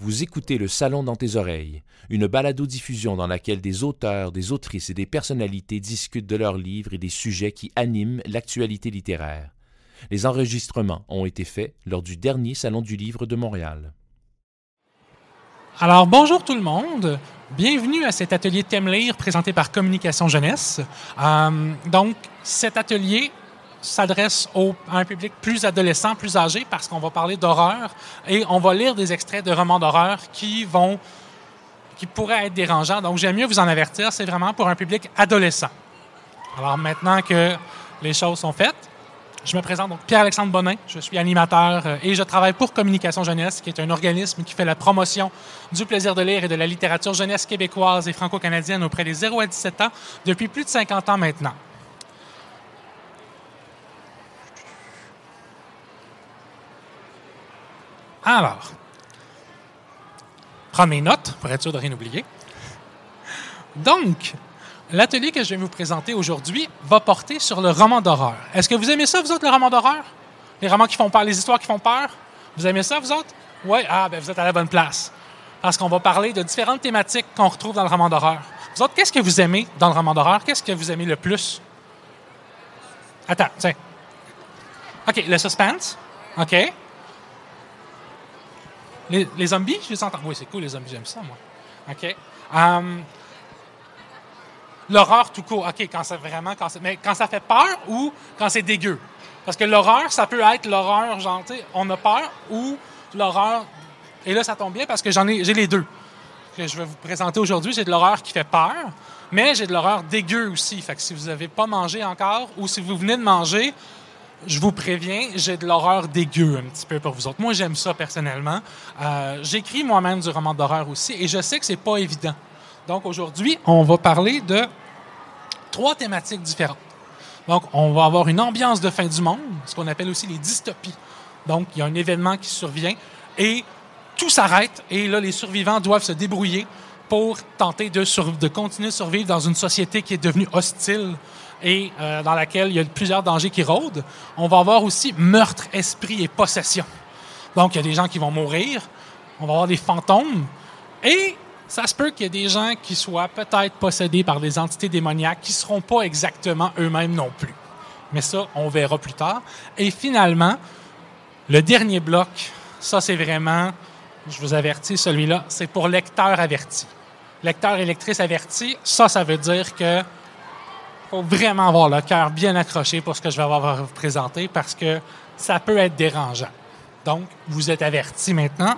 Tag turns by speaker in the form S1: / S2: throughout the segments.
S1: Vous écoutez Le Salon dans tes oreilles, une balado-diffusion dans laquelle des auteurs, des autrices et des personnalités discutent de leurs livres et des sujets qui animent l'actualité littéraire. Les enregistrements ont été faits lors du dernier Salon du Livre de Montréal.
S2: Alors bonjour tout le monde, bienvenue à cet atelier Thème Lire présenté par Communication Jeunesse. Euh, donc cet atelier s'adresse à un public plus adolescent, plus âgé, parce qu'on va parler d'horreur et on va lire des extraits de romans d'horreur qui vont qui pourraient être dérangeants. Donc, j'aime mieux vous en avertir, c'est vraiment pour un public adolescent. Alors, maintenant que les choses sont faites, je me présente donc Pierre-Alexandre Bonin, je suis animateur euh, et je travaille pour Communication Jeunesse, qui est un organisme qui fait la promotion du plaisir de lire et de la littérature jeunesse québécoise et franco-canadienne auprès des 0 à 17 ans depuis plus de 50 ans maintenant. Alors, prends mes notes pour être sûr de rien oublier. Donc, l'atelier que je vais vous présenter aujourd'hui va porter sur le roman d'horreur. Est-ce que vous aimez ça, vous autres, le roman d'horreur? Les romans qui font peur, les histoires qui font peur? Vous aimez ça, vous autres? Oui? Ah, ben vous êtes à la bonne place. Parce qu'on va parler de différentes thématiques qu'on retrouve dans le roman d'horreur. Vous autres, qu'est-ce que vous aimez dans le roman d'horreur? Qu'est-ce que vous aimez le plus? Attends, tiens. OK, le suspense. OK. Les, zombies, je les entends. Oui, c'est cool, les zombies, j'aime ça, moi. OK. Um, l'horreur tout court. OK, quand c'est vraiment. Quand mais quand ça fait peur ou quand c'est dégueu? Parce que l'horreur, ça peut être l'horreur, genre, tu sais, on a peur ou l'horreur. Et là, ça tombe bien parce que j'en ai, j'ai les deux que je vais vous présenter aujourd'hui. J'ai de l'horreur qui fait peur, mais j'ai de l'horreur dégueu aussi. Fait que si vous n'avez pas mangé encore ou si vous venez de manger, je vous préviens, j'ai de l'horreur dégueu un petit peu pour vous autres. Moi, j'aime ça personnellement. Euh, j'écris moi-même du roman d'horreur aussi et je sais que c'est pas évident. Donc aujourd'hui, on va parler de trois thématiques différentes. Donc, on va avoir une ambiance de fin du monde, ce qu'on appelle aussi les dystopies. Donc, il y a un événement qui survient et tout s'arrête et là, les survivants doivent se débrouiller pour tenter de, de continuer de survivre dans une société qui est devenue hostile et euh, dans laquelle il y a plusieurs dangers qui rôdent. On va avoir aussi meurtre, esprit et possession. Donc, il y a des gens qui vont mourir, on va avoir des fantômes, et ça se peut qu'il y ait des gens qui soient peut-être possédés par des entités démoniaques qui ne seront pas exactement eux-mêmes non plus. Mais ça, on verra plus tard. Et finalement, le dernier bloc, ça c'est vraiment, je vous avertis, celui-là, c'est pour lecteur averti. Lecteur et lectrice averti, ça, ça veut dire que faut vraiment avoir le cœur bien accroché pour ce que je vais avoir à vous présenter parce que ça peut être dérangeant. Donc, vous êtes avertis maintenant.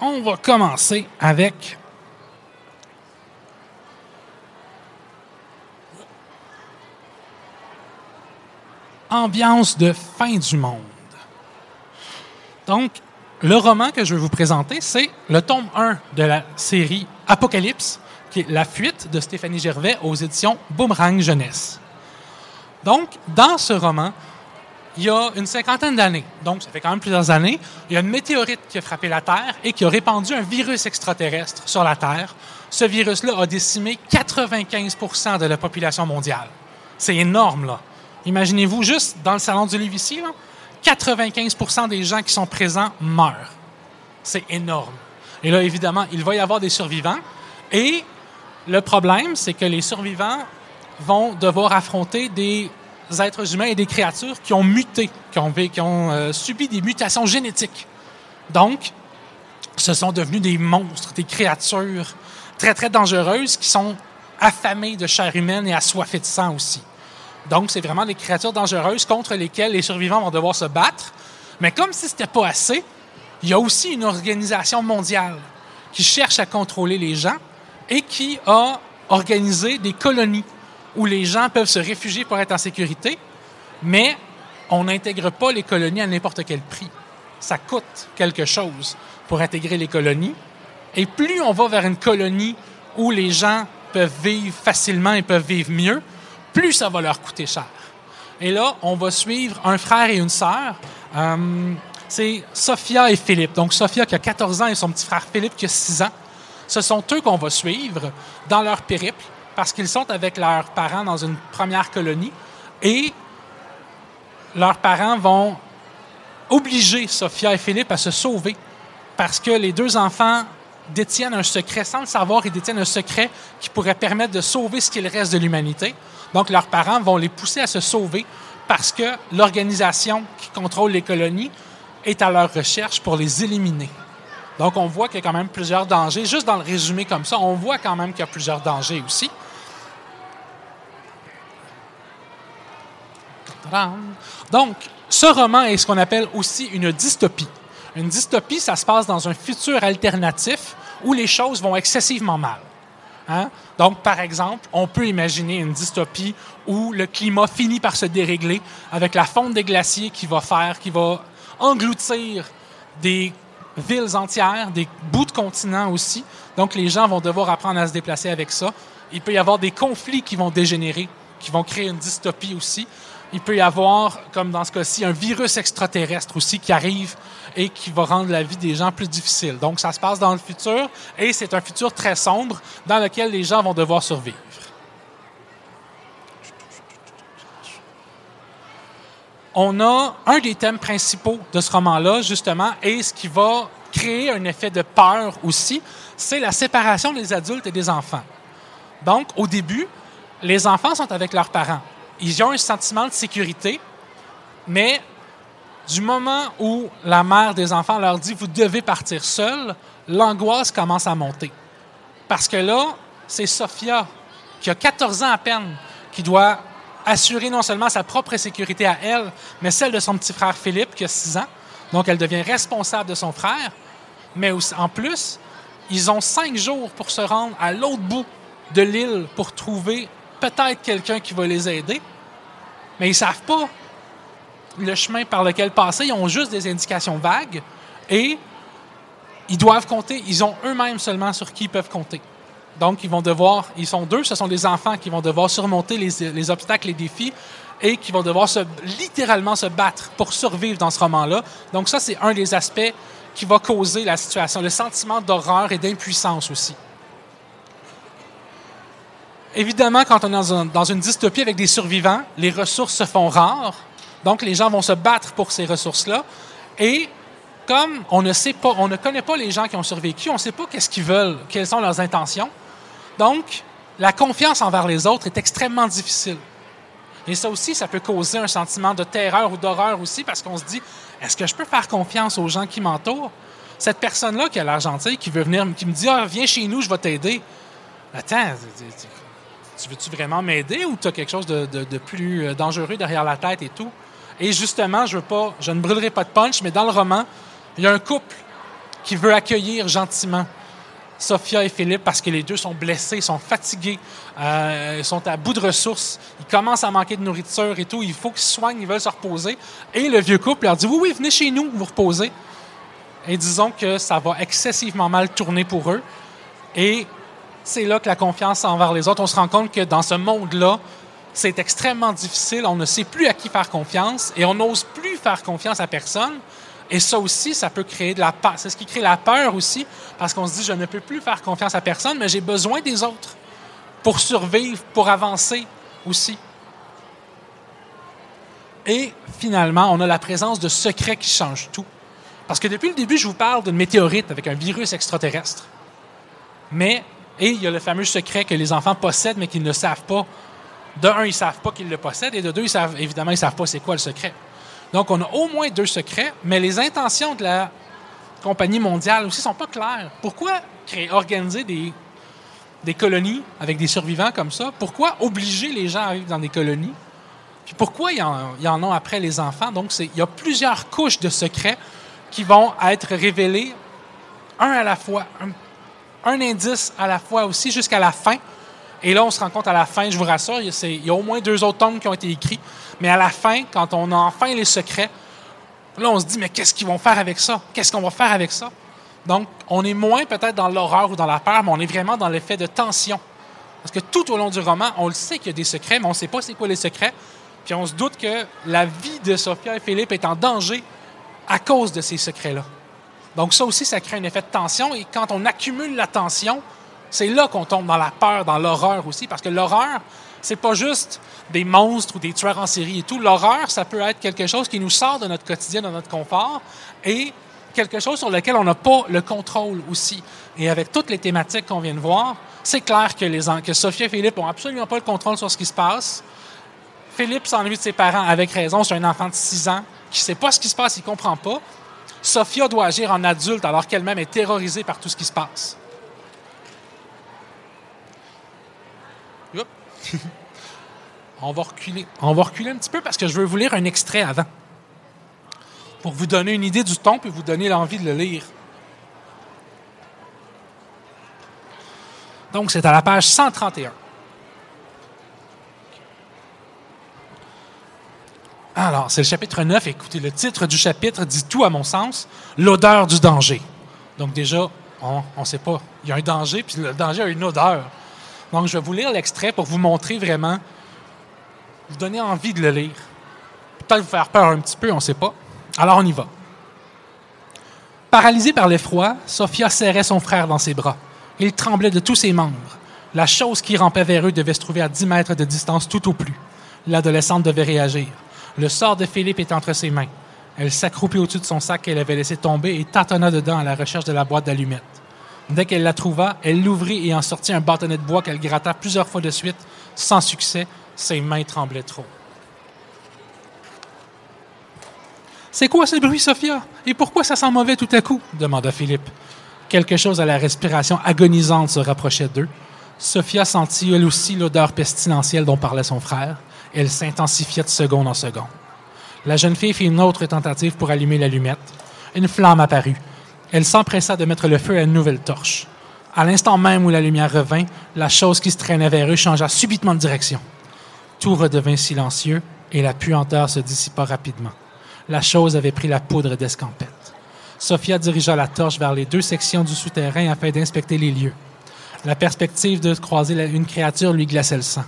S2: On va commencer avec ambiance de fin du monde. Donc, le roman que je vais vous présenter, c'est le tome 1 de la série Apocalypse la fuite de Stéphanie Gervais aux éditions Boomerang Jeunesse. Donc, dans ce roman, il y a une cinquantaine d'années, donc ça fait quand même plusieurs années, il y a une météorite qui a frappé la Terre et qui a répandu un virus extraterrestre sur la Terre. Ce virus-là a décimé 95% de la population mondiale. C'est énorme, là. Imaginez-vous, juste dans le salon du livre ici, 95 des gens qui sont présents meurent. C'est énorme. Et là, évidemment, il va y avoir des survivants. Et le problème, c'est que les survivants vont devoir affronter des êtres humains et des créatures qui ont muté, qui ont, qui ont euh, subi des mutations génétiques. Donc, ce sont devenus des monstres, des créatures très, très dangereuses qui sont affamées de chair humaine et assoiffées de sang aussi. Donc, c'est vraiment des créatures dangereuses contre lesquelles les survivants vont devoir se battre. Mais comme si ce n'était pas assez, il y a aussi une organisation mondiale qui cherche à contrôler les gens et qui a organisé des colonies où les gens peuvent se réfugier pour être en sécurité, mais on n'intègre pas les colonies à n'importe quel prix. Ça coûte quelque chose pour intégrer les colonies. Et plus on va vers une colonie où les gens peuvent vivre facilement et peuvent vivre mieux, plus ça va leur coûter cher. Et là, on va suivre un frère et une sœur. Euh, c'est Sophia et Philippe. Donc, Sophia qui a 14 ans et son petit frère Philippe qui a 6 ans. Ce sont eux qu'on va suivre dans leur périple parce qu'ils sont avec leurs parents dans une première colonie et leurs parents vont obliger Sophia et Philippe à se sauver parce que les deux enfants détiennent un secret, sans le savoir, ils détiennent un secret qui pourrait permettre de sauver ce qu'il reste de l'humanité. Donc, leurs parents vont les pousser à se sauver parce que l'organisation qui contrôle les colonies est à leur recherche pour les éliminer. Donc, on voit qu'il y a quand même plusieurs dangers. Juste dans le résumé comme ça, on voit quand même qu'il y a plusieurs dangers aussi. Donc, ce roman est ce qu'on appelle aussi une dystopie. Une dystopie, ça se passe dans un futur alternatif où les choses vont excessivement mal. Hein? Donc, par exemple, on peut imaginer une dystopie où le climat finit par se dérégler avec la fonte des glaciers qui va faire, qui va engloutir des villes entières, des bouts de continents aussi. Donc, les gens vont devoir apprendre à se déplacer avec ça. Il peut y avoir des conflits qui vont dégénérer, qui vont créer une dystopie aussi. Il peut y avoir, comme dans ce cas-ci, un virus extraterrestre aussi qui arrive et qui va rendre la vie des gens plus difficile. Donc, ça se passe dans le futur et c'est un futur très sombre dans lequel les gens vont devoir survivre. On a un des thèmes principaux de ce roman-là, justement, et ce qui va créer un effet de peur aussi, c'est la séparation des adultes et des enfants. Donc, au début, les enfants sont avec leurs parents ils ont un sentiment de sécurité, mais du moment où la mère des enfants leur dit vous devez partir seul, l'angoisse commence à monter. Parce que là, c'est Sophia, qui a 14 ans à peine, qui doit assurer non seulement sa propre sécurité à elle, mais celle de son petit frère Philippe, qui a 6 ans. Donc, elle devient responsable de son frère. Mais en plus, ils ont cinq jours pour se rendre à l'autre bout de l'île pour trouver peut-être quelqu'un qui va les aider, mais ils savent pas le chemin par lequel passer. Ils ont juste des indications vagues et ils doivent compter. Ils ont eux-mêmes seulement sur qui ils peuvent compter. Donc, ils vont devoir, ils sont deux, ce sont des enfants qui vont devoir surmonter les, les obstacles, les défis et qui vont devoir se, littéralement se battre pour survivre dans ce roman-là. Donc, ça, c'est un des aspects qui va causer la situation, le sentiment d'horreur et d'impuissance aussi. Évidemment, quand on est dans, une dystopie avec des survivants, les ressources se font rares. Donc, les gens vont se battre pour ces ressources-là. Et comme on ne sait pas, on ne connaît pas les gens qui ont survécu, on ne sait pas qu'est-ce qu'ils veulent, quelles sont leurs intentions. Donc, la confiance envers les autres est extrêmement difficile. Et ça aussi, ça peut causer un sentiment de terreur ou d'horreur aussi, parce qu'on se dit, est-ce que je peux faire confiance aux gens qui m'entourent? Cette personne-là qui a l'air gentille, qui veut venir, qui me dit, ah, viens chez nous, je vais t'aider. Attends, tu veux-tu vraiment m'aider ou tu as quelque chose de, plus euh, dangereux derrière la tête et tout? Et justement, je je ne brûlerai pas de punch, mais dans le roman, il y a un couple qui veut accueillir gentiment Sophia et Philippe parce que les deux sont blessés, sont fatigués, euh, sont à bout de ressources, ils commencent à manquer de nourriture et tout, il faut qu'ils se soignent, ils veulent se reposer. Et le vieux couple leur dit Oui, oui, venez chez nous, vous reposez. Et disons que ça va excessivement mal tourner pour eux. Et c'est là que la confiance envers les autres, on se rend compte que dans ce monde-là, c'est extrêmement difficile. On ne sait plus à qui faire confiance et on n'ose plus faire confiance à personne. Et ça aussi, ça peut créer de la peur. C'est ce qui crée la peur aussi, parce qu'on se dit, je ne peux plus faire confiance à personne, mais j'ai besoin des autres pour survivre, pour avancer aussi. Et finalement, on a la présence de secrets qui changent tout. Parce que depuis le début, je vous parle d'une météorite avec un virus extraterrestre. Mais et il y a le fameux secret que les enfants possèdent, mais qu'ils ne savent pas. De un, ils ne savent pas qu'ils le possèdent, et de deux, ils savent, évidemment, ils ne savent pas c'est quoi le secret. Donc, on a au moins deux secrets, mais les intentions de la compagnie mondiale aussi ne sont pas claires. Pourquoi créer, organiser des, colonies avec des survivants comme ça? Pourquoi obliger les gens à vivre dans des colonies? Puis pourquoi il y en, en a après les enfants? Donc, il y a plusieurs couches de secrets qui vont être révélés un à la fois, un indice à la fois aussi jusqu'à la fin. Et là, on se rend compte à la fin, je vous rassure, il y a au moins deux autres tomes qui ont été écrits. Mais à la fin, quand on a enfin les secrets, là, on se dit, mais qu'est-ce qu'ils vont faire avec ça? Qu'est-ce qu'on va faire avec ça? Donc, on est moins peut-être dans l'horreur ou dans la peur, mais on est vraiment dans l'effet de tension. Parce que tout au long du roman, on le sait qu'il y a des secrets, mais on ne sait pas c'est quoi les secrets. Puis on se doute que la vie de Sophia et Philippe est en danger à cause de ces secrets-là. Donc ça aussi, ça crée un effet de tension. Et quand on accumule la tension, c'est là qu'on tombe dans la peur, dans l'horreur aussi, parce que l'horreur, c'est pas juste des monstres ou des tueurs en série et tout. L'horreur, ça peut être quelque chose qui nous sort de notre quotidien, de notre confort, et quelque chose sur lequel on n'a pas le contrôle aussi. Et avec toutes les thématiques qu'on vient de voir, c'est clair que, les, que et Philippe n'ont absolument pas le contrôle sur ce qui se passe. Philippe s'ennuie de ses parents avec raison. C'est un enfant de 6 ans qui ne sait pas ce qui se passe, il ne comprend pas. Sophia doit agir en adulte alors qu'elle-même est terrorisée par tout ce qui se passe. on, va reculer. un petit peu parce que je veux vous lire un extrait avant pour vous donner une idée du ton et vous donner l'envie de le lire. Donc, c'est à la page 131. Alors, c'est le chapitre 9. Écoutez, le titre du chapitre dit tout à mon sens, l'odeur du danger. Donc déjà, on ne sait pas. Il y a un danger, puis le danger a une odeur. Donc, je vais vous lire l'extrait pour vous montrer vraiment, vous donner envie de le lire. Peut-être vous faire peur un petit peu, on ne sait pas. Alors on y va. Paralysée par l'effroi, Sophia serrait son frère dans ses bras. Il tremblait de tous ses membres. La chose qui rampait vers eux devait se trouver à dix mètres de distance tout au plus. L'adolescente devait réagir. Le sort de Philippe était entre ses mains. Elle s'accroupit au-dessus de son sac qu'elle avait laissé tomber et tâtonna dedans à la recherche de la boîte d'allumettes. Dès qu'elle la trouva, elle l'ouvrit et en sortit un bâtonnet de bois qu'elle gratta plusieurs fois de suite, sans succès. Ses mains tremblaient trop. C'est quoi ce bruit, Sophia? Et pourquoi ça sent mauvais tout à coup? demanda Philippe. Quelque chose à la respiration agonisante se rapprochait d'eux. Sophia sentit elle aussi l'odeur pestilentielle dont parlait son frère. Elle s'intensifiait de seconde en seconde. La jeune fille fit une autre tentative pour allumer l'allumette. Une flamme apparut. Elle s'empressa de mettre le feu à une nouvelle torche. À l'instant même où la lumière revint, la chose qui se traînait vers eux changea subitement de direction. Tout redevint silencieux et la puanteur se dissipa rapidement. La chose avait pris la poudre d'escampette. Sophia dirigea la torche vers les deux sections du souterrain afin d'inspecter les lieux. La perspective de croiser une créature lui glaçait le sang.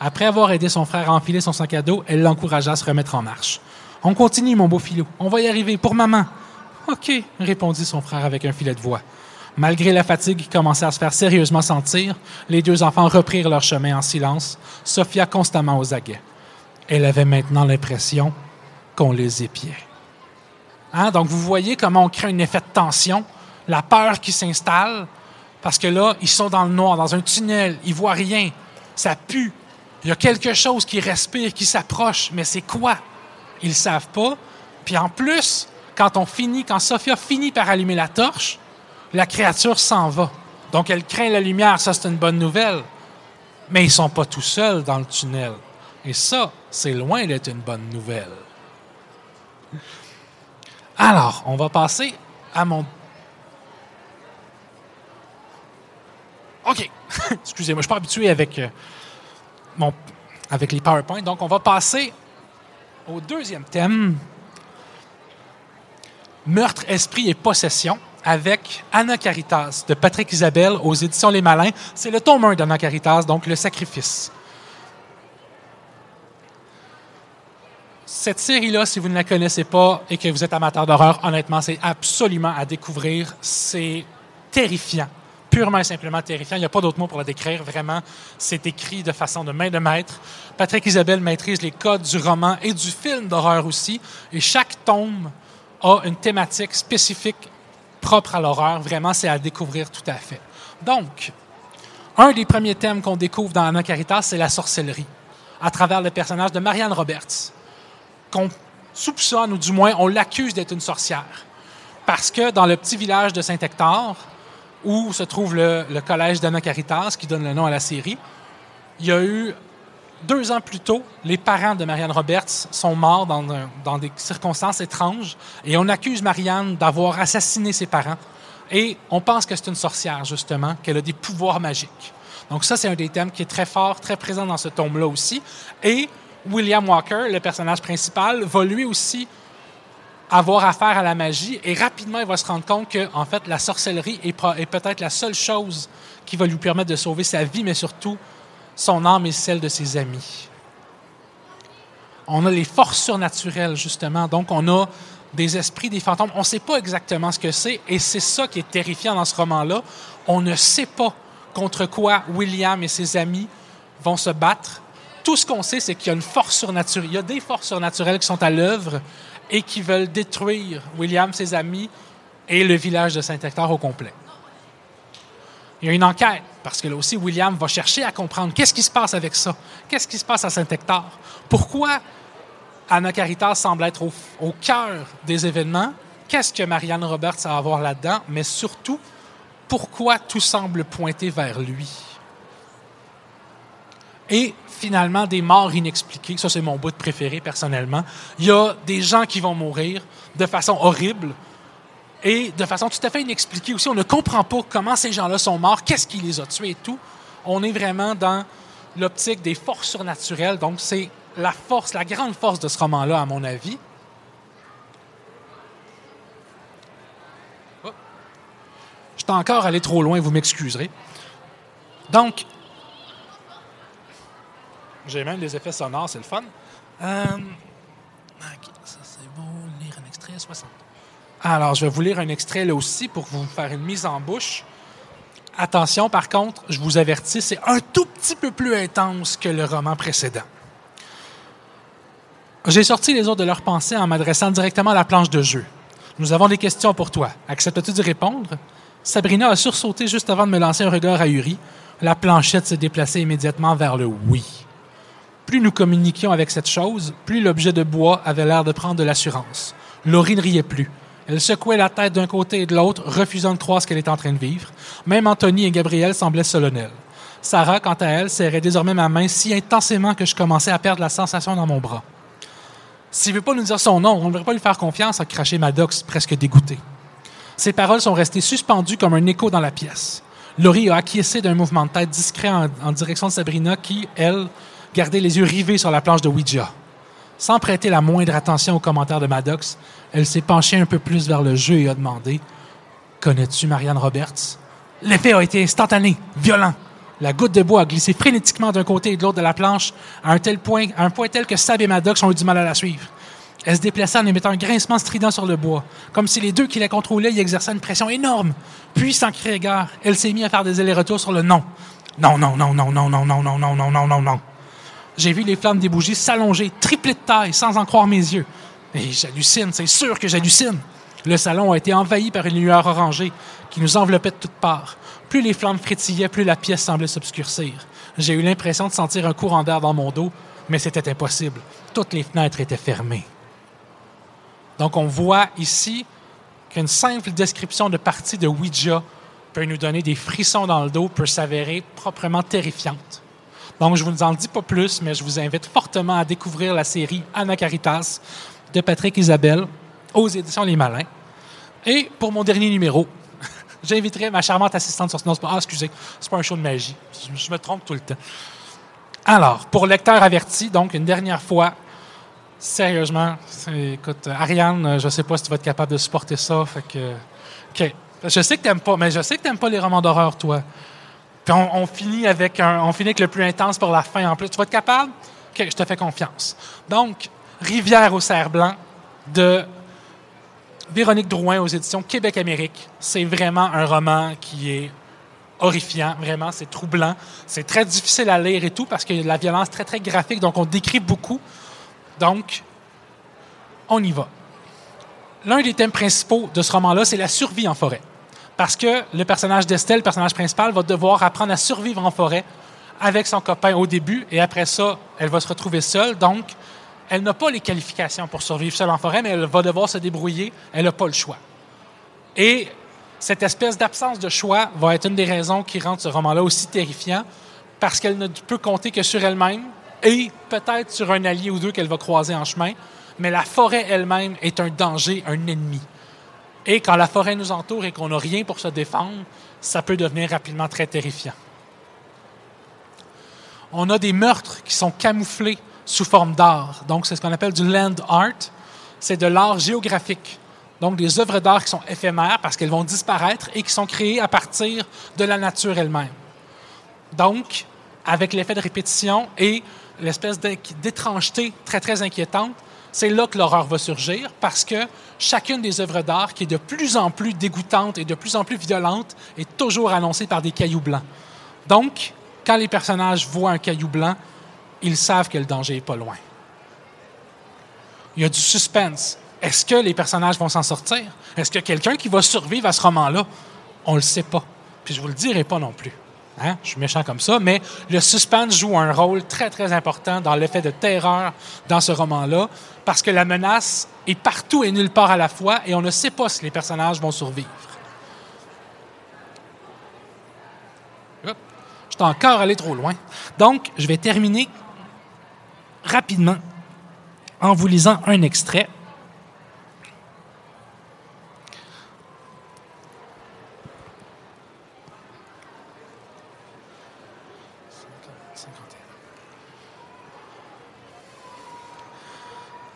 S2: Après avoir aidé son frère à enfiler son sac à dos, elle l'encouragea à se remettre en marche. On continue, mon beau filou. On va y arriver. Pour maman. OK, répondit son frère avec un filet de voix. Malgré la fatigue qui commençait à se faire sérieusement sentir, les deux enfants reprirent leur chemin en silence, Sophia constamment aux aguets. Elle avait maintenant l'impression qu'on les épiait. Hein? Donc, vous voyez comment on crée un effet de tension, la peur qui s'installe, parce que là, ils sont dans le noir, dans un tunnel, ils voient rien, ça pue. Il y a quelque chose qui respire, qui s'approche, mais c'est quoi? Ils ne savent pas. Puis en plus, quand on finit, quand Sophia finit par allumer la torche, la créature s'en va. Donc elle craint la lumière, ça c'est une bonne nouvelle. Mais ils sont pas tout seuls dans le tunnel. Et ça, c'est loin d'être une bonne nouvelle. Alors, on va passer à mon... OK. Excusez-moi, je suis pas habitué avec, euh, mon... avec les PowerPoint. Donc, on va passer au deuxième thème. Meurtre, esprit et possession avec Anna Caritas de Patrick Isabelle aux éditions Les Malins. C'est le tome 1 d'Anna Caritas, donc le sacrifice. Cette série-là, si vous ne la connaissez pas et que vous êtes amateur d'horreur, honnêtement, c'est absolument à découvrir. C'est terrifiant, purement et simplement terrifiant. Il n'y a pas d'autre mot pour la décrire. Vraiment, c'est écrit de façon de main de maître. Patrick Isabelle maîtrise les codes du roman et du film d'horreur aussi. Et chaque tome a une thématique spécifique propre à l'horreur. Vraiment, c'est à découvrir tout à fait. Donc, un des premiers thèmes qu'on découvre dans Anna Caritas, c'est la sorcellerie, à travers le personnage de Marianne Roberts qu'on soupçonne, ou du moins on l'accuse d'être une sorcière. Parce que dans le petit village de Saint-Hector, où se trouve le, collège d'Anna Caritas, qui donne le nom à la série, il y a eu deux ans plus tôt, les parents de Marianne Roberts sont morts dans, des circonstances étranges et on accuse Marianne d'avoir assassiné ses parents. Et on pense que c'est une sorcière, justement, qu'elle a des pouvoirs magiques. Donc ça, c'est un des thèmes qui est très fort, très présent dans ce tome-là aussi. Et William Walker, le personnage principal, va lui aussi avoir affaire à la magie et rapidement il va se rendre compte que en fait la sorcellerie est, peut-être la seule chose qui va lui permettre de sauver sa vie, mais surtout son âme et celle de ses amis. On a les forces surnaturelles justement, donc on a des esprits, des fantômes. On ne sait pas exactement ce que c'est et c'est ça qui est terrifiant dans ce roman-là. On ne sait pas contre quoi William et ses amis vont se battre tout ce qu'on sait, c'est qu'il y a une force surnaturelle. Il y a des forces surnaturelles qui sont à l'œuvre et qui veulent détruire William, ses amis, et le village de Saint-Hector au complet. Il y a une enquête, parce que là aussi, William va chercher à comprendre qu'est-ce qui se passe avec ça. Qu'est-ce qui se passe à Saint-Hector? Pourquoi Anna Caritas semble être au, cœur des événements? Qu'est-ce que Marianne Roberts a à voir là-dedans? Mais surtout, pourquoi tout semble pointer vers lui? Et finalement, des morts inexpliquées. Ça, c'est mon bout préféré, personnellement. Il y a des gens qui vont mourir de façon horrible et de façon tout à fait inexpliquée aussi. On ne comprend pas comment ces gens-là sont morts, qu'est-ce qui les a tués et tout. On est vraiment dans l'optique des forces surnaturelles. Donc, c'est la force, la grande force de ce roman-là, à mon avis. Oh. Je suis encore allé trop loin, vous m'excuserez. Donc, j'ai même des effets sonores, c'est le fun. Euh, ok, ça c'est bon. Lire un extrait, 60. Alors, je vais vous lire un extrait là aussi pour vous faire une mise en bouche. Attention, par contre, je vous avertis, c'est un tout petit peu plus intense que le roman précédent. J'ai sorti les autres de leurs pensées en m'adressant directement à la planche de jeu. Nous avons des questions pour toi. Acceptes-tu d'y répondre? Sabrina a sursauté juste avant de me lancer un regard ahuri. La planchette s'est déplacée immédiatement vers le oui. Plus nous communiquions avec cette chose, plus l'objet de bois avait l'air de prendre de l'assurance. Laurie ne riait plus. Elle secouait la tête d'un côté et de l'autre, refusant de croire ce qu'elle était en train de vivre. Même Anthony et Gabriel semblaient solennels. Sarah, quant à elle, serrait désormais ma main si intensément que je commençais à perdre la sensation dans mon bras. S'il ne veut pas nous dire son nom, on ne devrait pas lui faire confiance, a craché Maddox, presque dégoûté. Ses paroles sont restées suspendues comme un écho dans la pièce. Laurie a acquiescé d'un mouvement de tête discret en, direction de Sabrina qui, elle, gardait les yeux rivés sur la planche de Ouija. Sans prêter la moindre attention aux commentaires de Maddox, elle s'est penchée un peu plus vers le jeu et a demandé Connais-tu Marianne Roberts L'effet a été instantané, violent. La goutte de bois a glissé frénétiquement d'un côté et de l'autre de la planche à un, tel point, à un point tel que Sab et Maddox ont eu du mal à la suivre. Elle se déplaçait en émettant un grincement strident sur le bois, comme si les deux qui la contrôlaient y exerçaient une pression énorme. Puis, sans crier gare, elle s'est mise à faire des allers-retours sur le non. Non, non, non, non, non, non, non, non, non, non, non, non, non. J'ai vu les flammes des bougies s'allonger, tripler de taille, sans en croire mes yeux. Et j'hallucine, c'est sûr que j'hallucine. Le salon a été envahi par une lueur orangée qui nous enveloppait de toutes parts. Plus les flammes frétillaient, plus la pièce semblait s'obscurcir. J'ai eu l'impression de sentir un courant d'air dans mon dos, mais c'était impossible. Toutes les fenêtres étaient fermées. Donc on voit ici qu'une simple description de partie de Ouija peut nous donner des frissons dans le dos, peut s'avérer proprement terrifiante. Donc je ne vous en dis pas plus, mais je vous invite fortement à découvrir la série Anna Caritas de Patrick Isabelle aux éditions Les Malins. Et pour mon dernier numéro, j'inviterai ma charmante assistante sur... Non, pas... Ah, excusez, pas un show de magie. Je me trompe tout le temps. Alors, pour lecteur averti, donc une dernière fois, sérieusement, écoute, Ariane, je sais pas si tu vas être capable de supporter ça, fait que... OK. Je sais que t'aimes pas, mais je sais que t'aimes pas les romans d'horreur, toi. Puis on, on, finit avec un, on finit avec le plus intense pour la fin en plus. Tu vas être capable? OK, je te fais confiance. Donc, Rivière au cerf blanc de Véronique Drouin aux éditions Québec-Amérique. C'est vraiment un roman qui est horrifiant, vraiment, c'est troublant. C'est très difficile à lire et tout parce que la violence très, très graphique, donc on décrit beaucoup. Donc, on y va. L'un des thèmes principaux de ce roman-là, c'est la survie en forêt. Parce que le personnage d'Estelle, le personnage principal, va devoir apprendre à survivre en forêt avec son copain au début, et après ça, elle va se retrouver seule. Donc, elle n'a pas les qualifications pour survivre seule en forêt, mais elle va devoir se débrouiller. Elle n'a pas le choix. Et cette espèce d'absence de choix va être une des raisons qui rend ce roman-là aussi terrifiant, parce qu'elle ne peut compter que sur elle-même et peut-être sur un allié ou deux qu'elle va croiser en chemin. Mais la forêt elle-même est un danger, un ennemi. Et quand la forêt nous entoure et qu'on n'a rien pour se défendre, ça peut devenir rapidement très terrifiant. On a des meurtres qui sont camouflés sous forme d'art. Donc, c'est ce qu'on appelle du land art. C'est de l'art géographique. Donc, des œuvres d'art qui sont éphémères parce qu'elles vont disparaître et qui sont créées à partir de la nature elle-même. Donc, avec l'effet de répétition et l'espèce d'étrangeté très, très inquiétante, c'est là que l'horreur va surgir parce que chacune des œuvres d'art qui est de plus en plus dégoûtante et de plus en plus violente est toujours annoncée par des cailloux blancs. Donc, quand les personnages voient un caillou blanc, ils savent que le danger est pas loin. Il y a du suspense, Est-ce que les personnages vont s'en sortir? Est-ce qu'il y a quelqu'un qui va survivre à ce roman-là? On ne le sait pas. Puis je vous le dirai pas non plus. Hein? Je suis méchant comme ça, mais le suspense joue un rôle très, très important dans l'effet de terreur dans ce roman-là, parce que la menace est partout et nulle part à la fois, et on ne sait pas si les personnages vont survivre. Hop. Je suis encore allé trop loin. Donc, je vais terminer rapidement en vous lisant un extrait.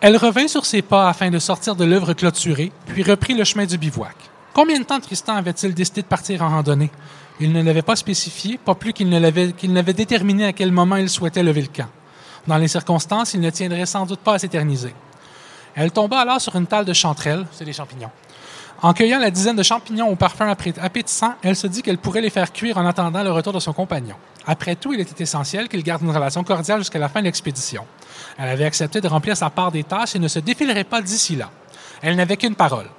S2: Elle revint sur ses pas afin de sortir de l'œuvre clôturée, puis reprit le chemin du bivouac. Combien de temps Tristan avait-il décidé de partir en randonnée? Il ne l'avait pas spécifié, pas plus qu'il n'avait déterminé à quel moment il souhaitait lever le camp. Dans les circonstances, il ne tiendrait sans doute pas à s'éterniser. Elle tomba alors sur une table de chanterelles, c'est des champignons. En cueillant la dizaine de champignons au parfum appétissant, elle se dit qu'elle pourrait les faire cuire en attendant le retour de son compagnon. Après tout, il était essentiel qu'il garde une relation cordiale jusqu'à la fin de l'expédition. Elle avait accepté de remplir sa part des tâches et ne se défilerait pas d'ici là. Elle n'avait qu'une parole.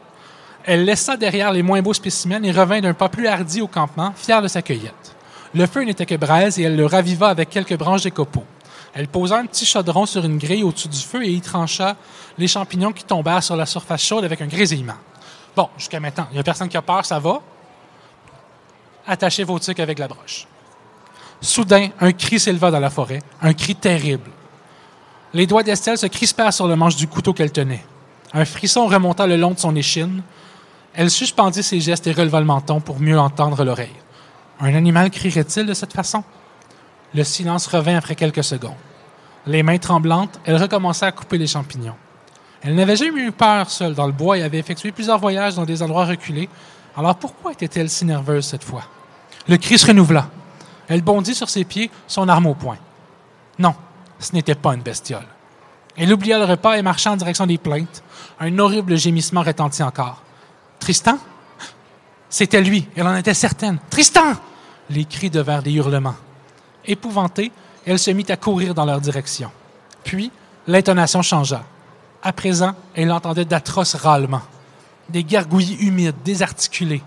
S2: Elle laissa derrière les moins beaux spécimens et revint d'un pas plus hardi au campement, fière de sa cueillette. Le feu n'était que braise et elle le raviva avec quelques branches de copeaux. Elle posa un petit chaudron sur une grille au-dessus du feu et y trancha les champignons qui tombèrent sur la surface chaude avec un grésillement. Bon, jusqu'à maintenant, il n'y a personne qui a peur, ça va. Attachez vos trucs avec la broche. Soudain, un cri s'éleva dans la forêt, un cri terrible. Les doigts d'Estelle se crispèrent sur le manche du couteau qu'elle tenait. Un frisson remonta le long de son échine. Elle suspendit ses gestes et releva le menton pour mieux entendre l'oreille. Un animal crierait-il de cette façon? Le silence revint après quelques secondes. Les mains tremblantes, elle recommença à couper les champignons. Elle n'avait jamais eu peur seule dans le bois et avait effectué plusieurs voyages dans des endroits reculés. Alors pourquoi était-elle si nerveuse cette fois? Le cri se renouvela. Elle bondit sur ses pieds, son arme au poing. Non, ce n'était pas une bestiole. Elle oublia le repas et marcha en direction des plaintes. Un horrible gémissement retentit encore. Tristan? C'était lui, elle en était certaine. Tristan! Les cris devinrent des hurlements. Épouvantée, elle se mit à courir dans leur direction. Puis, l'intonation changea. À présent, elle entendait d'atroces râlements, des gargouillis humides, désarticulés.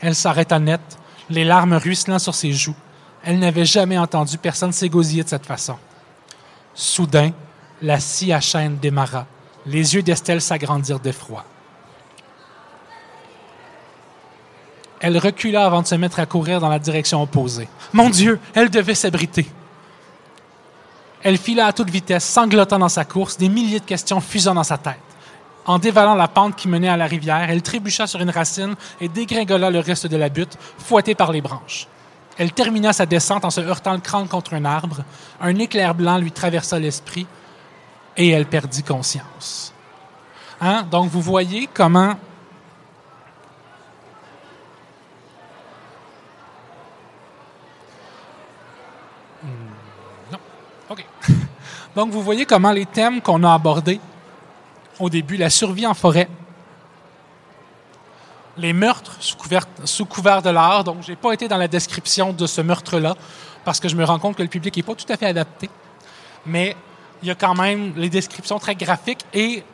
S2: Elle s'arrêta net, les larmes ruisselant sur ses joues. Elle n'avait jamais entendu personne s'égosiller de cette façon. Soudain, la scie à chaîne démarra. Les yeux d'Estelle s'agrandirent d'effroi. Elle recula avant de se mettre à courir dans la direction opposée. Mon Dieu, elle devait s'abriter. Elle fila à toute vitesse, sanglotant dans sa course, des milliers de questions fusant dans sa tête. En dévalant la pente qui menait à la rivière, elle trébucha sur une racine et dégringola le reste de la butte, fouettée par les branches. Elle termina sa descente en se heurtant le crâne contre un arbre. Un éclair blanc lui traversa l'esprit et elle perdit conscience. Hein? Donc, vous voyez comment OK. Donc, vous voyez comment les thèmes qu'on a abordés au début, la survie en forêt, les meurtres sous couvert, de l'art. Donc, je n'ai pas été dans la description de ce meurtre-là parce que je me rends compte que le public n'est pas tout à fait adapté. Mais il y a quand même les descriptions très graphiques et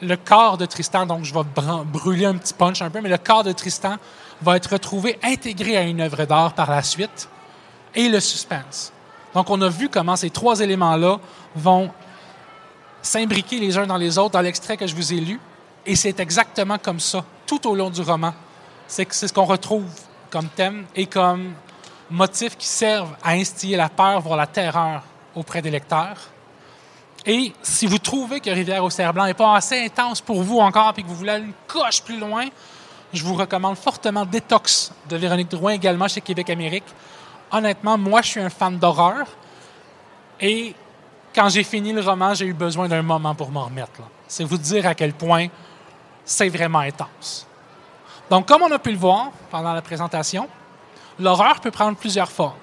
S2: le corps de Tristan. Donc, je vais brûler un petit punch un peu, mais le corps de Tristan va être retrouvé intégré à une œuvre d'art par la suite et le suspense. Donc, on a vu comment ces trois éléments-là vont s'imbriquer les uns dans les autres dans l'extrait que je vous ai lu. Et c'est exactement comme ça, tout au long du roman. C'est ce qu'on retrouve comme thème et comme motif qui servent à instiller la peur, voire la terreur auprès des lecteurs. Et si vous trouvez que Rivière au Cerf-Blanc n'est pas assez intense pour vous encore et que vous voulez aller une coche plus loin, je vous recommande fortement Détox de Véronique Drouin, également chez Québec Amérique honnêtement, moi, je suis un fan d'horreur. Et quand j'ai fini le roman, j'ai eu besoin d'un moment pour m'en remettre. C'est vous dire à quel point c'est vraiment intense. Donc, comme on a pu le voir pendant la présentation, l'horreur peut prendre plusieurs formes.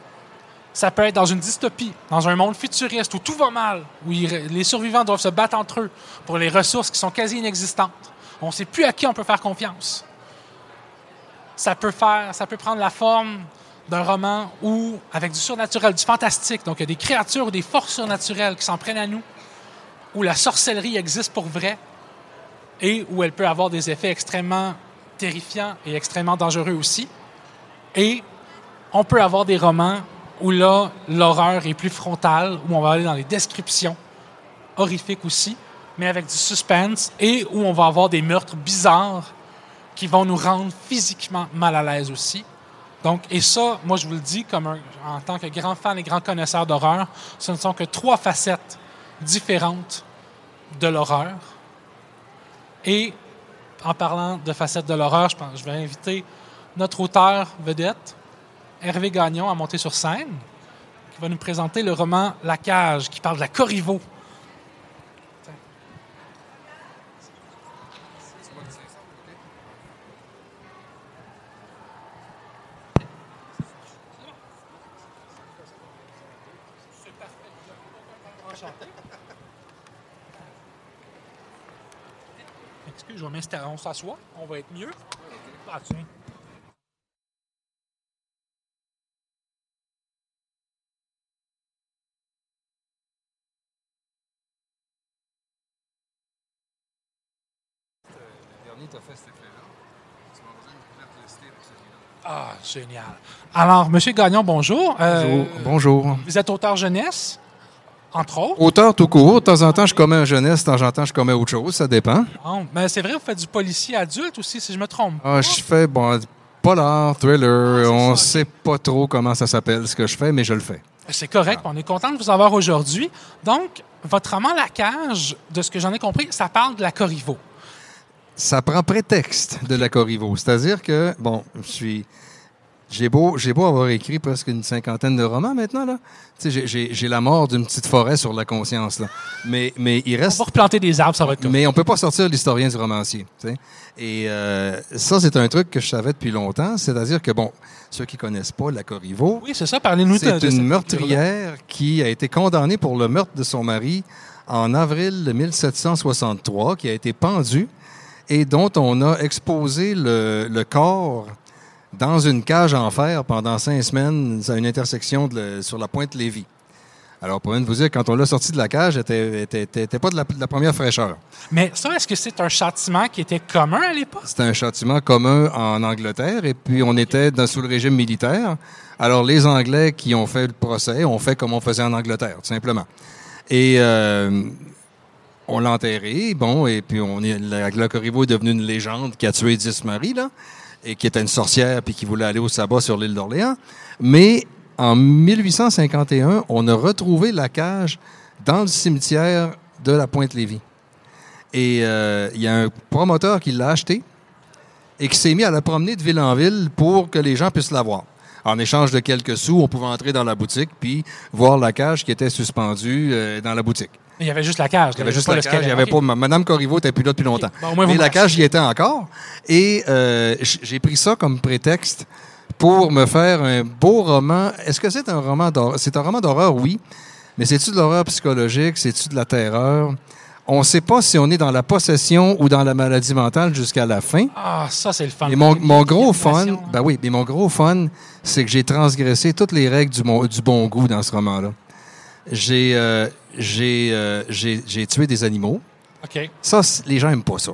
S2: Ça peut être dans une dystopie, dans un monde futuriste où tout va mal, où les survivants doivent se battre entre eux pour les ressources qui sont quasi inexistantes. On ne sait plus à qui on peut faire confiance. Ça peut, faire, ça peut prendre la forme d'un roman où, avec du surnaturel, du fantastique, donc il y a des créatures des forces surnaturelles qui s'en prennent à nous, où la sorcellerie existe pour vrai, et où elle peut avoir des effets extrêmement terrifiants et extrêmement dangereux aussi. Et on peut avoir des romans où là, l'horreur est plus frontale, où on va aller dans les descriptions horrifiques aussi, mais avec du suspense, et où on va avoir des meurtres bizarres qui vont nous rendre physiquement mal à l'aise aussi. Donc, et ça, moi, je vous le dis, comme en tant que grand fan et grand connaisseur d'horreur, ce ne sont que trois facettes différentes de l'horreur. Et en parlant de facettes de l'horreur, je, je vais inviter notre auteur vedette, Hervé Gagnon, à monter sur scène, qui va nous présenter le roman La Cage, qui parle de la Corriveau. Excuse, je vais m'installer. On s'assoit, on va être mieux. Ah, tiens. Ah, génial. Alors, Monsieur Gagnon, bonjour. Euh,
S3: Bonjour. Bonjour.
S2: Vous êtes auteur jeunesse, entre autres.
S3: Auteur tout court. De temps en temps, je commets un jeunesse, de temps en temps, je commets autre chose. Ça dépend.
S2: Mais c'est vrai, vous faites du policier adulte aussi, si je me trompe.
S3: Ah, je fais, bon, polar, thriller.
S2: Ah,
S3: on
S2: ça,
S3: sait pas trop comment ça s'appelle, ce que je fais, mais je le fais.
S2: C'est correct. On est content de vous avoir aujourd'hui. Donc, votre roman La Cage, de ce que j'en ai compris, ça parle de la Corriveau.
S3: Ça prend prétexte de la Corriveau. C'est-à-dire que, bon, je suis. J'ai beau, j'ai beau avoir écrit presque une cinquantaine de romans maintenant, là. Tu sais, j'ai- la mort d'une petite forêt sur la conscience, là. Mais, mais il
S2: On
S3: reste
S2: va replanter des arbres, ça va être.
S3: Mais on peut pas sortir l'historien du romancier. tu sais. Et euh, ça, c'est un truc que je savais depuis longtemps. C'est-à-dire que, bon, ceux qui connaissent pas la Corriveau,
S2: Oui, c'est ça. Parlez-nous de,
S3: c'est une meurtrière qui a été condamnée pour le meurtre de son mari en avril 1763, qui a été pendue et dont on a exposé le, le corps dans une cage en fer pendant cinq semaines à une intersection de le- sur la pointe Lévis. Alors, pour vous dire, quand on l'a sorti de la cage, elle était, était- était- était pas de la, de la première fraîcheur.
S2: Mais ça, est-ce que c'est un châtiment qui était commun à l'époque?
S3: C'était un châtiment commun en Angleterre et puis on était dans, sous le régime militaire. Alors les Anglais qui ont fait le procès ont fait comme on faisait en Angleterre, tout simplement. Et euh, on l'a enterré, bon, et puis on est, la, la Corriveau est devenue une légende qui a tué dix maris, là, et qui était une sorcière puis qui voulait aller au sabbat sur l'île d'Orléans. Mais en 1851, on a retrouvé la cage dans le cimetière de la Pointe-Lévis. Et euh, il y a un promoteur qui l'a acheté et qui s'est mis à la promener de ville en ville pour que les gens puissent la voir. En échange de quelques sous, on pouvait entrer dans la boutique puis voir la cage qui était suspendue euh, dans la boutique.
S2: Il y avait juste la cage.
S3: Il y avait juste la cage. Il y avait pas, Madame Corriveau n'était plus là depuis longtemps.
S2: Bon, au moins, vous
S3: Mais la cage y était encore. Et euh, j'ai pris ça comme prétexte pour me faire un beau roman. Est-ce que c'est un roman d'horreur? C'est un roman d'horreur, oui. Mais c'est-tu de l'horreur psychologique? C'est-tu de la terreur? On ne sait pas si on est dans la possession ou dans la maladie mentale jusqu'à la fin.
S2: Ah, ça, c'est le fun.
S3: Et mon, mon gros fun,
S2: L'animation,
S3: ben oui, mais mon gros fun, c'est que j'ai transgressé toutes les règles du, mon- du bon goût dans ce roman-là. J'ai euh, j'ai euh, j'ai j'ai tué des animaux.
S2: OK.
S3: Ça, les gens aiment pas ça.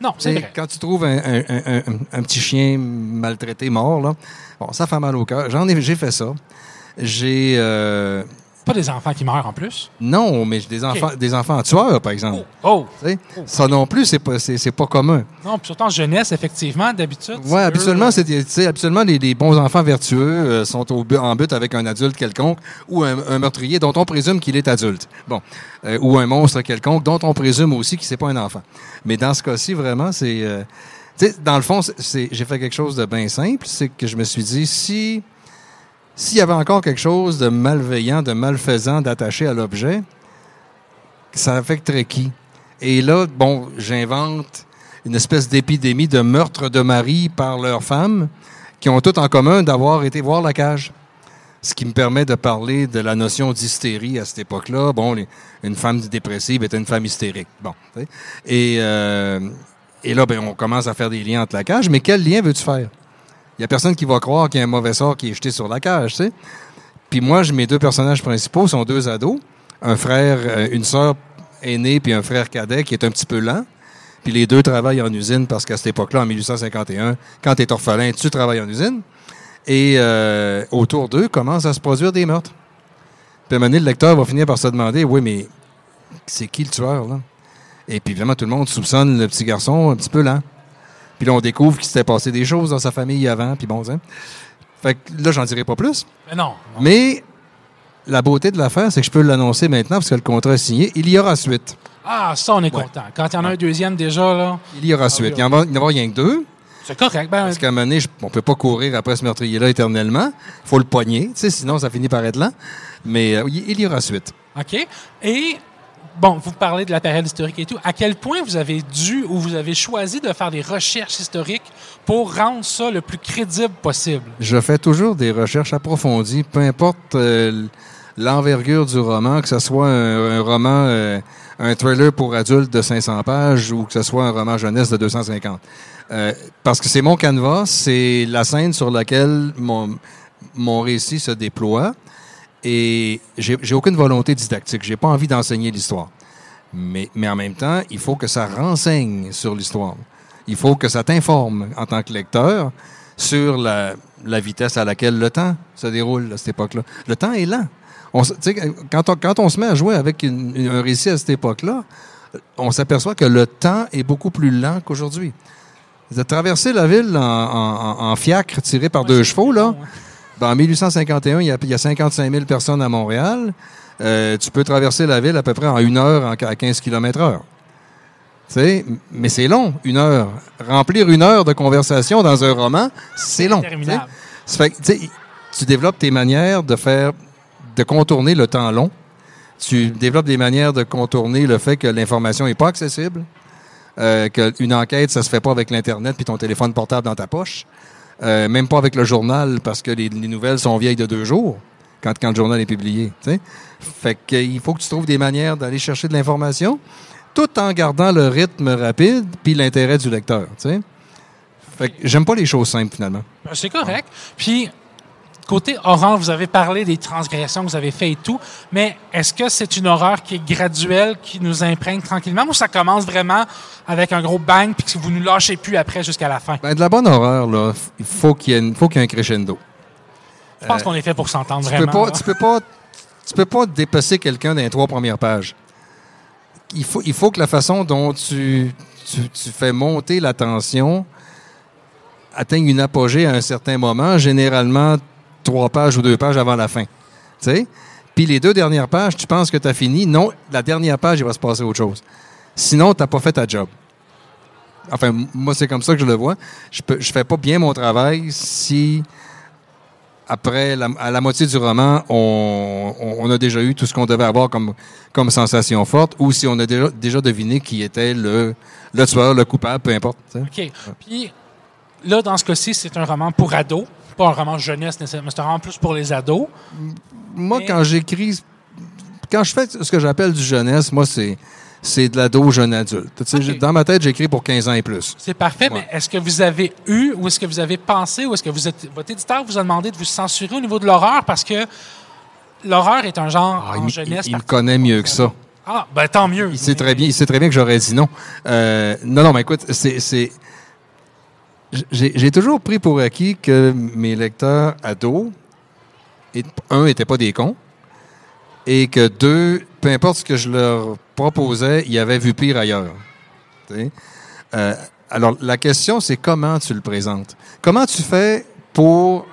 S2: Non, c'est vrai.
S3: Quand tu trouves un, un- un- un- un petit chien maltraité, mort, là, bon, ça fait mal au cœur. J'en ai, j'ai fait ça. J'ai euh,
S2: Pas des enfants qui meurent en plus?
S3: non, mais des enfants, des enfants tueurs, par exemple.
S2: Oh!
S3: Sais, Ça non plus, c'est pas, c'est, pas commun.
S2: Non, puis surtout en jeunesse, effectivement, d'habitude. eux,
S3: habituellement,
S2: euh,
S3: c'est, habituellement les, les bons enfants vertueux euh, sont au but, en but avec un adulte quelconque ou un, un meurtrier dont on présume qu'il est adulte. Bon, Euh, ou un monstre quelconque dont on présume aussi qu'il c'est pas un enfant. Mais dans ce cas-ci, vraiment, c'est, euh, tu sais, dans le fond, j'ai fait quelque chose de bien simple, c'est que je me suis dit si s'il y avait encore quelque chose de malveillant, de malfaisant, d'attaché à l'objet, ça affecterait qui? Et là, bon, j'invente une espèce d'épidémie de meurtre de mari par leurs femmes qui ont tout en commun d'avoir été voir la cage. Ce qui me permet de parler de la notion d'hystérie à cette époque-là. Bon, une femme dépressive était une femme hystérique. Bon. Et, euh, et là, ben, on commence à faire des liens entre la cage. Mais quel lien veux-tu faire? Il y a personne qui va croire qu'il y a un mauvais sort qui est jeté sur la cage, tu sais. Puis moi, mes deux personnages principaux sont deux ados. Un frère, euh, une sœur aînée, puis un frère cadet qui est un petit peu lent. Puis les deux travaillent en usine parce qu'à cette époque-là, en 1851, quand tu es orphelin, tu travailles en usine. Et euh, autour d'eux commencent à se produire des meurtres. Puis à un moment donné, le lecteur va finir par se demander, oui, mais c'est qui le tueur, là? Et puis évidemment, tout le monde soupçonne le petit garçon un petit peu lent. Puis là, on découvre qu'il s'était passé des choses dans sa famille avant, puis bon, hein. Fait que là, j'en dirai pas plus.
S2: Mais non. non.
S3: Mais la beauté de l'affaire, c'est que je peux l'annoncer maintenant parce que le contrat est signé. Il y aura suite.
S2: Ah, ça, on est
S3: Ouais.
S2: content. Quand il y en a un deuxième déjà, là,
S3: Il y aura suite. Il n'y en, va- il n'y en aura rien que deux.
S2: c'est correct. Ben,
S3: Parce qu'à un moment donné, on peut pas courir après ce meurtrier-là éternellement. Il faut le pogner, tu sais, sinon ça finit par être lent. Mais euh, il il y aura suite.
S2: OK. Et, bon, vous parlez de la période historique et tout. À quel point vous avez dû ou vous avez choisi de faire des recherches historiques pour rendre ça le plus crédible possible?
S3: Je fais toujours des recherches approfondies, peu importe euh, l'envergure du roman, que ce soit un, roman, euh, un thriller pour adultes de 500 pages ou que ce soit un roman jeunesse de 250. Euh, parce que c'est mon canevas, c'est la scène sur laquelle mon, mon récit se déploie et j'ai aucune volonté didactique. J'ai pas envie d'enseigner l'histoire. Mais, mais en même temps, il faut que ça renseigne sur l'histoire. Il faut que ça t'informe en tant que lecteur sur la, la vitesse à laquelle le temps se déroule à cette époque-là. Le temps est lent. On, quand, on, quand on se met à jouer avec une- une- un récit à cette époque-là, on s'aperçoit que le temps est beaucoup plus lent qu'aujourd'hui. De traverser la ville en, en- en- en fiacre tiré par deux chevaux, là, ben, en 1851, il y, a, il y a 55 000 personnes à Montréal. Euh, tu peux traverser la ville à peu près en une heure en- à 15 km heure. Tu sais, mais c'est long, une heure. Remplir une heure de conversation dans un roman, c'est long. fait tu développes tes manières de faire, de contourner le temps long. Tu développes des manières de contourner le fait que l'information n'est pas accessible, euh, qu'une enquête, ça se fait pas avec l'Internet puis ton téléphone portable dans ta poche, euh, même pas avec le journal parce que les, les nouvelles sont vieilles de deux jours quand, quand le journal est publié. tu sais. Fait que, il faut que tu trouves des manières d'aller chercher de l'information tout en gardant le rythme rapide puis l'intérêt du lecteur. Fait que j'aime pas les choses simples finalement.
S2: Ben, C'est correct. Puis, côté horreur, vous avez parlé des transgressions que vous avez faites et tout, mais est-ce que c'est une horreur qui est graduelle, qui nous imprègne tranquillement, ou ça commence vraiment avec un gros bang, puis que vous nous lâchez plus après jusqu'à la fin?
S3: Ben, de la bonne horreur, là, il faut qu'il y ait, une- faut qu'il y ait un crescendo.
S2: Je pense qu'on est fait pour s'entendre
S3: Tu peux
S2: vraiment.
S3: pas, tu peux pas, tu peux pas dépasser quelqu'un dans les trois premières pages. Il faut, il faut que la façon dont tu, tu, tu fais monter la tension atteigne une apogée à un certain moment, généralement trois pages ou deux pages avant la fin. Tu sais? Puis les deux dernières pages, tu penses que tu as fini? Non, la dernière page, il va se passer autre chose. Sinon, tu n'as pas fait ta job. Enfin, moi, c'est comme ça que je le vois. Je je fais pas bien mon travail si, après, à la moitié du roman, on, on- a déjà eu tout ce qu'on devait avoir comme, comme sensation forte, ou si on a déjà, deviné qui était le, le tueur, le coupable, peu importe.
S2: OK. Puis, là, dans ce cas-ci, c'est un roman pour ados, pas un roman jeunesse nécessairement, c'est un roman plus pour les ados.
S3: Moi,
S2: Mais-
S3: quand j'écris, quand je fais ce que j'appelle du jeunesse, moi, c'est, c'est de l'ado jeune adulte. Dans ma tête, j'écris pour 15 ans et plus.
S2: C'est parfait,
S3: Ouais.
S2: mais est-ce que vous avez eu ou est-ce que vous avez pensé ou est-ce que vous êtes, votre éditeur vous a demandé de vous censurer au niveau de l'horreur parce que l'horreur est un genre
S3: Ah,
S2: en
S3: il,
S2: jeunesse.
S3: il- il me connaît mieux que ça.
S2: Ah, ben tant mieux.
S3: Il sait très bien, il sait très bien que j'aurais dit non. Euh, non, non, mais écoute, c'est, c'est, j'ai, toujours pris pour acquis que mes lecteurs ados, un, n'étaient pas des cons, et que deux, peu importe ce que je leur proposais, ils avaient vu pire ailleurs. Euh, alors, la question, c'est comment tu le présentes? Comment tu fais pour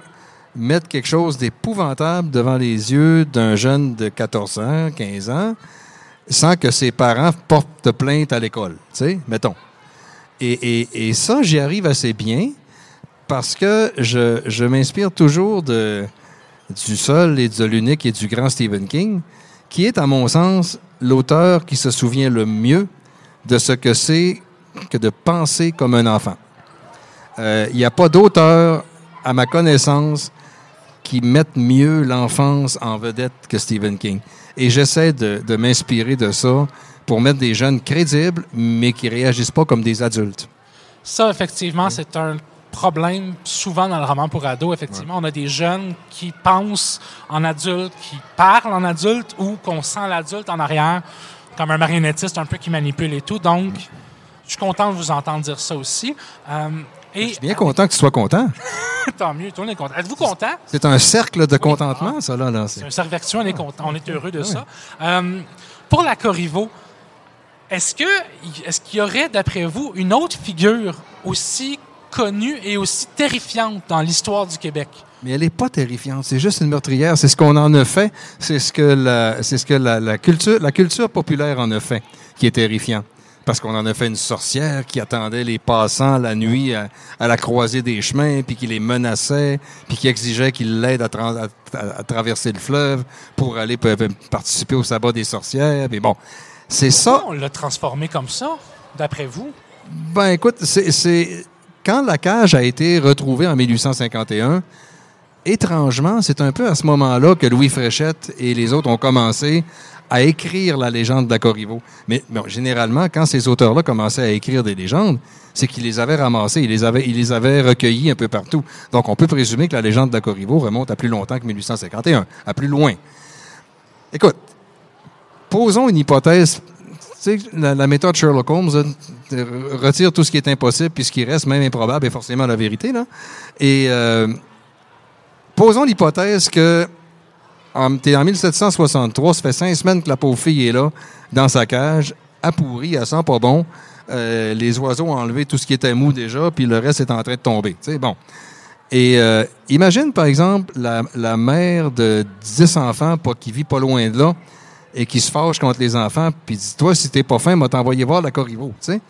S3: mettre quelque chose d'épouvantable devant les yeux d'un jeune de 14 ans, 15 ans, sans que ses parents portent plainte à l'école, tu sais, mettons. Et, et, et ça, j'y arrive assez bien parce que je, je m'inspire toujours de, du seul et de l'unique et du grand Stephen King, qui est, à mon sens, l'auteur qui se souvient le mieux de ce que c'est que de penser comme un enfant. Euh, Il n'y a pas d'auteur, à ma connaissance, qui mettent mieux l'enfance en vedette que Stephen King. Et j'essaie de, de m'inspirer de ça pour mettre des jeunes crédibles, mais qui réagissent pas comme des adultes.
S2: Ça, effectivement, c'est un problème souvent dans le roman pour ados. Effectivement, on a des jeunes qui pensent en adulte, qui parlent en adulte ou qu'on sent l'adulte en arrière comme un marionnettiste un peu qui manipule et tout. Donc, Je suis content de vous entendre dire ça aussi. Euh, et
S3: Je suis bien content que tu sois content.
S2: tant mieux, tout le monde est content. Êtes-vous content?
S3: C'est un cercle de contentement, ça, là. là.
S2: C'est un cercle vertueux, on est content, on est heureux de ça. Euh, pour la Corriveau, est-ce qu'il y aurait, d'après vous, une autre figure aussi connue et aussi terrifiante dans l'histoire du Québec?
S3: Mais elle n'est pas terrifiante. C'est juste une meurtrière. C'est ce qu'on en a fait. C'est ce que la, culture, la culture populaire en a fait, qui est terrifiant. Parce qu'on en a fait une sorcière qui attendait les passants la nuit à, à la croisée des chemins, puis qui les menaçait, puis qui exigeait qu'ils l'aident à, tra- à- à- à traverser le fleuve pour aller participer au sabbat des sorcières. Mais bon, c'est ça.
S2: On l'a transformé comme ça, d'après vous?
S3: Ben écoute, c'est, quand la cage a été retrouvée en 1851, étrangement, c'est un peu à ce moment-là que Louis Fréchette et les autres ont commencé à écrire la légende d'Acorriveau. Mais bon, généralement, quand ces auteurs-là commençaient à écrire des légendes, c'est qu'ils les avaient ramassées, ils les avaient, ils les avaient recueillies un peu partout. Donc, on peut présumer que la légende d'Acorriveau remonte à plus longtemps que 1851, à plus loin. Écoute, posons une hypothèse. La, la méthode Sherlock Holmes euh, retire tout ce qui est impossible, puis ce qui reste, même improbable, est forcément la vérité. Là. Et euh, posons l'hypothèse que en, t'es en 1763, ça fait cinq semaines que la pauvre fille est là, dans sa cage, appourrie, elle sent pas bon. Euh, les oiseaux ont enlevé tout ce qui était mou déjà, puis le reste est en train de tomber. Tu sais, bon. Et imagine, par exemple, la, la mère de 10 enfants pas, qui vit pas loin de là et qui se fâche contre les enfants, puis dit Toi, si t'es pas fin, m'a t'envoyer voir la Corriveau. Tu sais?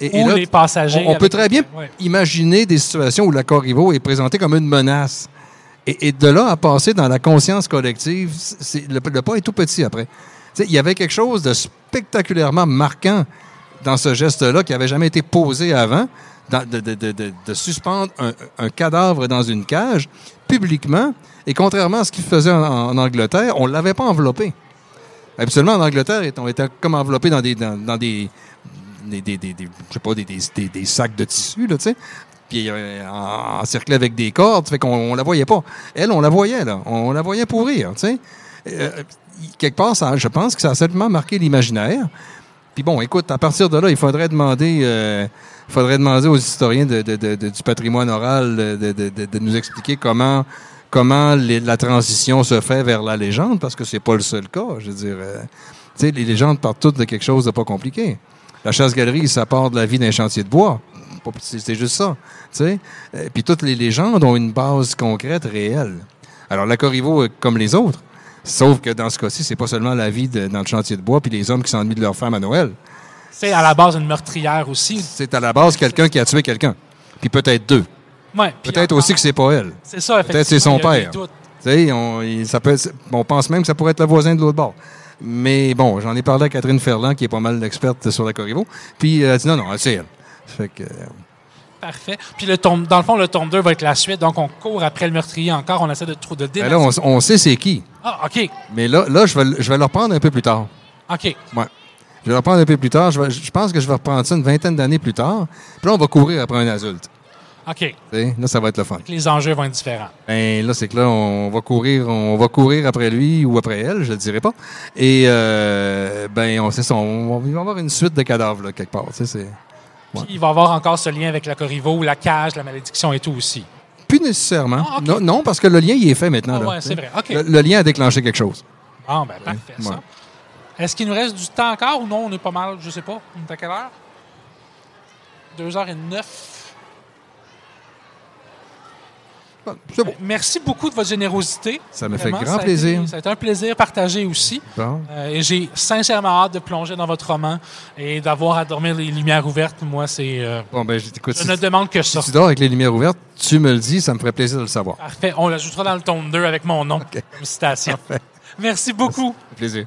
S3: Et, là,
S2: les passagers.
S3: on, on peut très bien
S2: Ouais.
S3: imaginer des situations où la Corriveau est présentée comme une menace. Et, et de là à passer dans la conscience collective, le, le pas est tout petit après. Il y avait quelque chose de spectaculairement marquant dans ce geste-là qui n'avait jamais été posé avant, dans- de, de- de- de- de suspendre un, un cadavre dans une cage publiquement. Et contrairement à ce qu'ils faisaient en, en Angleterre, on ne l'avait pas enveloppé. Habituellement, en Angleterre, on était comme enveloppé dans des, dans, des, je sais pas, des, sacs de tissu, là, tu sais. Puis euh, en- encerclé avec des cordes, fait qu'on on la voyait pas. Elle, on la voyait, là. On la voyait pourrir, tu sais. Euh, quelque part, ça, je pense que ça a certainement marqué l'imaginaire. Puis bon, écoute, à partir de là, il faudrait demander, euh, faudrait demander aux historiens du patrimoine oral de nous expliquer comment, comment les- la transition se fait vers la légende, parce que c'est pas le seul cas. Je veux dire, euh, tu sais, les légendes partent toutes de quelque chose de pas compliqué. La chasse-galerie, ça part de la vie d'un chantier de bois. C'est juste ça. tu sais. Euh, Puis toutes les légendes ont une base concrète, réelle. Alors, la Corriveau, comme les autres, sauf que dans ce cas-ci, c'est pas seulement la vie de- dans le chantier de bois puis les hommes qui s'ennuient de leur femme à Noël.
S2: C'est à la base une meurtrière aussi.
S3: C'est à la base quelqu'un qui a tué quelqu'un. Puis peut-être deux.
S2: Ouais,
S3: Peut-être aussi que c'est pas elle.
S2: C'est ça,
S3: Peut-être c'est son père. on, il- ça peut être- on pense même que ça pourrait être le voisin de l'autre bord. Mais bon, j'en ai parlé à Catherine Ferland, qui est pas mal l'experte sur la Corriveau. Puis elle a dit non, non, c'est elle. Fait que, euh,
S2: Parfait. Puis le tome, dans le fond, le tome 2 va être la suite. Donc, on court après le meurtrier encore. On essaie de trouver de
S3: ben là, on, on sait c'est qui.
S2: Ah, OK.
S3: Mais là, là je, vais, le- je vais le reprendre un peu plus tard.
S2: OK.
S3: Ouais. Je vais le reprendre un peu plus tard. Je, vais- je pense que je vais reprendre ça une vingtaine d'années plus tard. Puis là, on va courir après un adulte.
S2: OK.
S3: Là, ça va être le fun.
S2: Les enjeux vont être différents.
S3: Ben là, c'est que là, on va courir, on va courir après lui ou après elle, je ne le dirai pas. Et euh, ben, on sait ça, on, va- il va y avoir une suite de cadavres là, quelque part. C'est
S2: Puis il va y avoir encore ce lien avec la Corriveau, la cage, la malédiction et tout aussi.
S3: plus nécessairement.
S2: Ah,
S3: non, non, parce que le lien, il est fait maintenant.
S2: Ah
S3: là,
S2: ouais, c'est vrai.
S3: Le, le lien a déclenché quelque chose.
S2: Bon, ben, parfait, ça.
S3: Ouais.
S2: Est-ce qu'il nous reste du temps encore ou non? On est pas mal, je sais pas. On est à quelle heure? 2h09.
S3: Bon, C'est bon.
S2: Merci beaucoup de votre générosité.
S3: Ça me fait grand
S2: ça
S3: plaisir.
S2: ça a été un plaisir partagé aussi.
S3: Bon.
S2: Euh, et j'ai sincèrement hâte de plonger dans votre roman et d'avoir à dormir les lumières ouvertes. Moi, c'est. euh,
S3: Bon, ben, je- écoute,
S2: je
S3: si,
S2: ne demande que ça.
S3: si tu dors avec les lumières ouvertes, tu me le dis, ça me ferait plaisir de le savoir.
S2: Parfait. On l'ajoutera dans le tome 2 avec mon nom comme citation. Merci beaucoup.
S3: Fait plaisir.